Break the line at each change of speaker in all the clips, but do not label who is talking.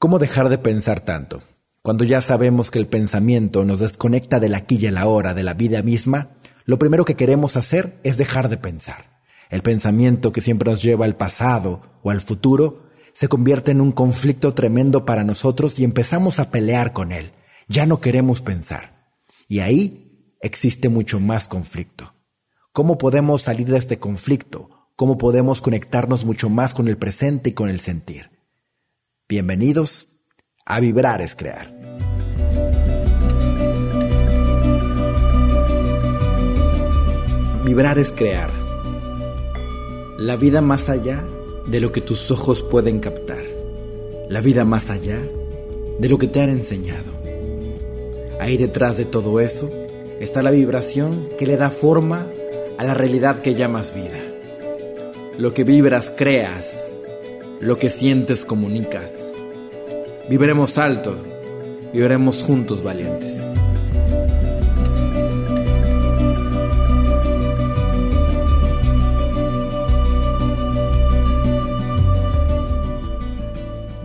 ¿Cómo dejar de pensar tanto? Cuando ya sabemos que el pensamiento nos desconecta del aquí y el ahora, de la vida misma, lo primero que queremos hacer es dejar de pensar. El pensamiento que siempre nos lleva al pasado o al futuro se convierte en un conflicto tremendo para nosotros y empezamos a pelear con él. Ya no queremos pensar. Y ahí existe mucho más conflicto. ¿Cómo podemos salir de este conflicto? ¿Cómo podemos conectarnos mucho más con el presente y con el sentir? Bienvenidos a Vibrar es Crear. Vibrar es crear. La vida más allá de lo que tus ojos pueden captar. La vida más allá de lo que te han enseñado. Ahí detrás de todo eso está la vibración que le da forma a la realidad que llamas vida. Lo que vibras creas lo que sientes comunicas. Viviremos alto, viviremos juntos valientes.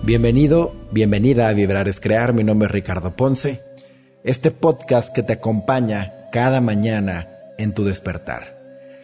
Bienvenido, bienvenida a Vibrar es Crear, mi nombre es Ricardo Ponce, este podcast que te acompaña cada mañana en tu despertar.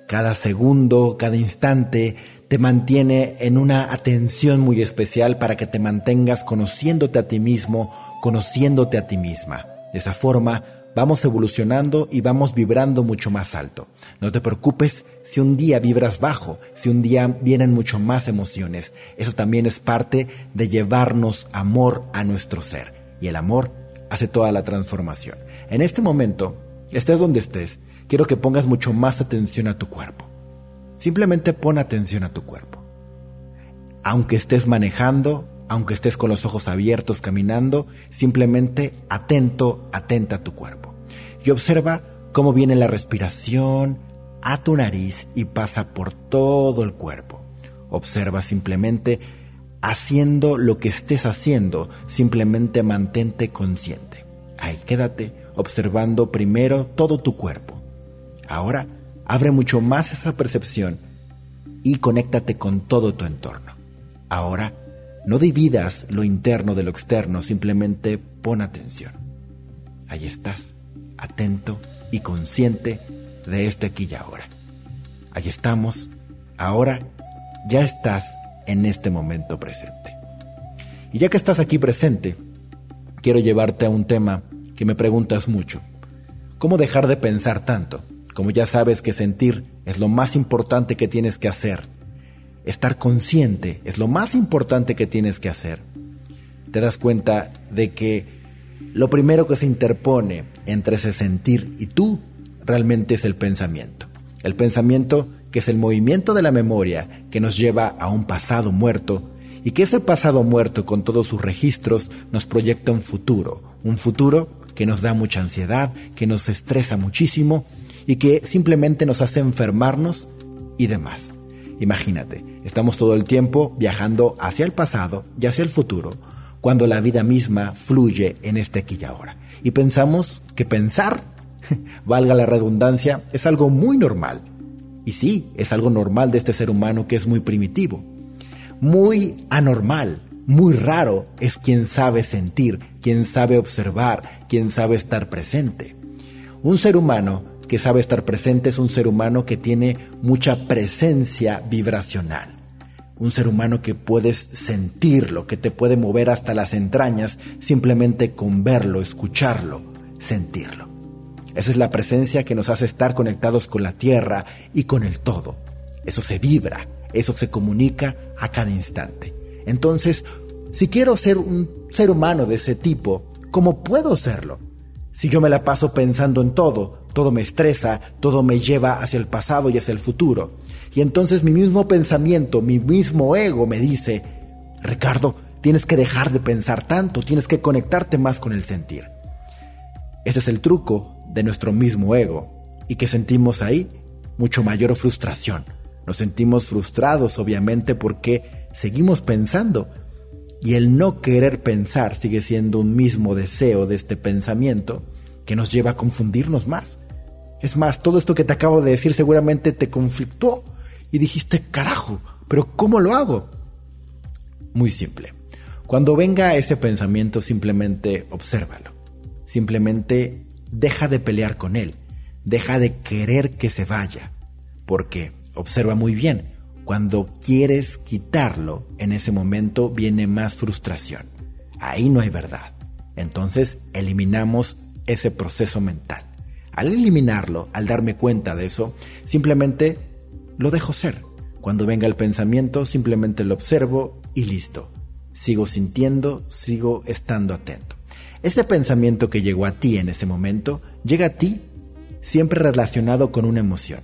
Cada segundo, cada instante te mantiene en una atención muy especial para que te mantengas conociéndote a ti mismo, conociéndote a ti misma. De esa forma vamos evolucionando y vamos vibrando mucho más alto. No te preocupes si un día vibras bajo, si un día vienen mucho más emociones. Eso también es parte de llevarnos amor a nuestro ser. Y el amor hace toda la transformación. En este momento, estés donde estés, quiero que pongas mucho más atención a tu cuerpo. Simplemente pon atención a tu cuerpo. Aunque estés manejando, aunque estés con los ojos abiertos caminando, simplemente atento, atenta a tu cuerpo. Y observa cómo viene la respiración a tu nariz y pasa por todo el cuerpo. Observa simplemente haciendo lo que estés haciendo, simplemente mantente consciente. Ahí quédate observando primero todo tu cuerpo. Ahora abre mucho más esa percepción y conéctate con todo tu entorno. Ahora, no dividas lo interno de lo externo, simplemente pon atención. Ahí estás, atento y consciente de este aquí y ahora. Ahí estamos, ahora ya estás en este momento presente. Y ya que estás aquí presente, quiero llevarte a un tema que me preguntas mucho. ¿Cómo dejar de pensar tanto? Como ya sabes que sentir es lo más importante que tienes que hacer. Estar consciente es lo más importante que tienes que hacer. Te das cuenta de que lo primero que se interpone entre ese sentir y tú realmente es el pensamiento. El pensamiento que es el movimiento de la memoria que nos lleva a un pasado muerto y que ese pasado muerto con todos sus registros nos proyecta un futuro, un futuro que nos da mucha ansiedad, que nos estresa muchísimo y que simplemente nos hace enfermarnos y demás. Imagínate, estamos todo el tiempo viajando hacia el pasado y hacia el futuro, cuando la vida misma fluye en este aquí y ahora. Y pensamos que pensar, valga la redundancia, es algo muy normal. Y sí, es algo normal de este ser humano que es muy primitivo. Muy anormal, muy raro es quien sabe sentir, quien sabe observar, quien sabe estar presente. Un ser humano que sabe estar presente es un ser humano que tiene mucha presencia vibracional. Un ser humano que puedes sentirlo, que te puede mover hasta las entrañas simplemente con verlo, escucharlo, sentirlo. Esa es la presencia que nos hace estar conectados con la tierra y con el todo. Eso se vibra, eso se comunica a cada instante. Entonces, si quiero ser un ser humano de ese tipo, ¿cómo puedo serlo? Si yo me la paso pensando en todo, todo me estresa, todo me lleva hacia el pasado y hacia el futuro. Y entonces mi mismo pensamiento, mi mismo ego me dice, Ricardo, tienes que dejar de pensar tanto, tienes que conectarte más con el sentir. Ese es el truco de nuestro mismo ego y que sentimos ahí mucho mayor frustración. Nos sentimos frustrados obviamente porque seguimos pensando y el no querer pensar sigue siendo un mismo deseo de este pensamiento que nos lleva a confundirnos más. Es más, todo esto que te acabo de decir seguramente te conflictó y dijiste, carajo, pero ¿cómo lo hago? Muy simple. Cuando venga ese pensamiento, simplemente obsérvalo. Simplemente deja de pelear con él. Deja de querer que se vaya. Porque, observa muy bien, cuando quieres quitarlo, en ese momento viene más frustración. Ahí no hay verdad. Entonces eliminamos ese proceso mental. Al eliminarlo, al darme cuenta de eso, simplemente lo dejo ser. Cuando venga el pensamiento, simplemente lo observo y listo. Sigo sintiendo, sigo estando atento. Ese pensamiento que llegó a ti en ese momento, llega a ti siempre relacionado con una emoción.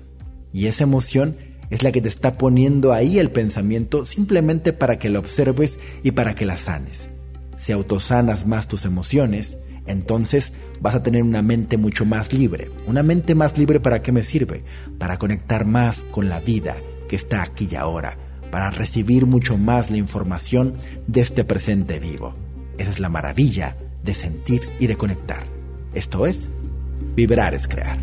Y esa emoción es la que te está poniendo ahí el pensamiento simplemente para que la observes y para que la sanes. Si autosanas más tus emociones, entonces vas a tener una mente mucho más libre. Una mente más libre para qué me sirve? Para conectar más con la vida que está aquí y ahora, para recibir mucho más la información de este presente vivo. Esa es la maravilla de sentir y de conectar. Esto es, vibrar es crear.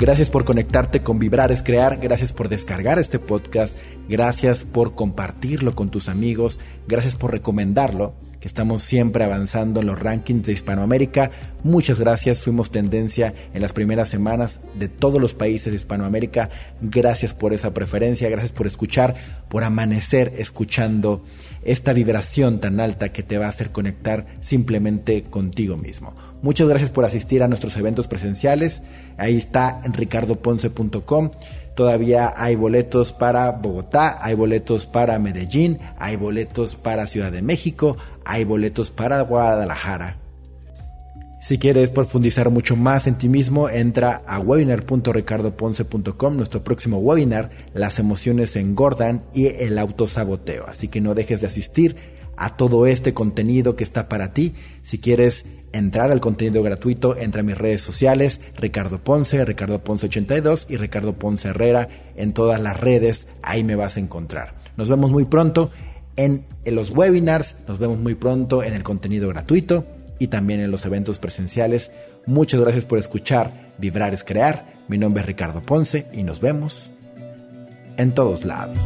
Gracias por conectarte con Vibrar es Crear, gracias por descargar este podcast, gracias por compartirlo con tus amigos, gracias por recomendarlo que estamos siempre avanzando en los rankings de Hispanoamérica. Muchas gracias, fuimos tendencia en las primeras semanas de todos los países de Hispanoamérica. Gracias por esa preferencia, gracias por escuchar, por amanecer escuchando esta vibración tan alta que te va a hacer conectar simplemente contigo mismo. Muchas gracias por asistir a nuestros eventos presenciales. Ahí está en ricardoponce.com. Todavía hay boletos para Bogotá, hay boletos para Medellín, hay boletos para Ciudad de México, hay boletos para Guadalajara. Si quieres profundizar mucho más en ti mismo, entra a webinar.ricardoponce.com, nuestro próximo webinar, Las emociones engordan y el autosaboteo. Así que no dejes de asistir a todo este contenido que está para ti. Si quieres entrar al contenido gratuito, entra a mis redes sociales, Ricardo Ponce, Ricardo Ponce 82 y Ricardo Ponce Herrera en todas las redes, ahí me vas a encontrar. Nos vemos muy pronto en, los webinars, nos vemos muy pronto en el contenido gratuito y también en los eventos presenciales. Muchas gracias por escuchar Vibrar es Crear. Mi nombre es Ricardo Ponce y nos vemos en todos lados.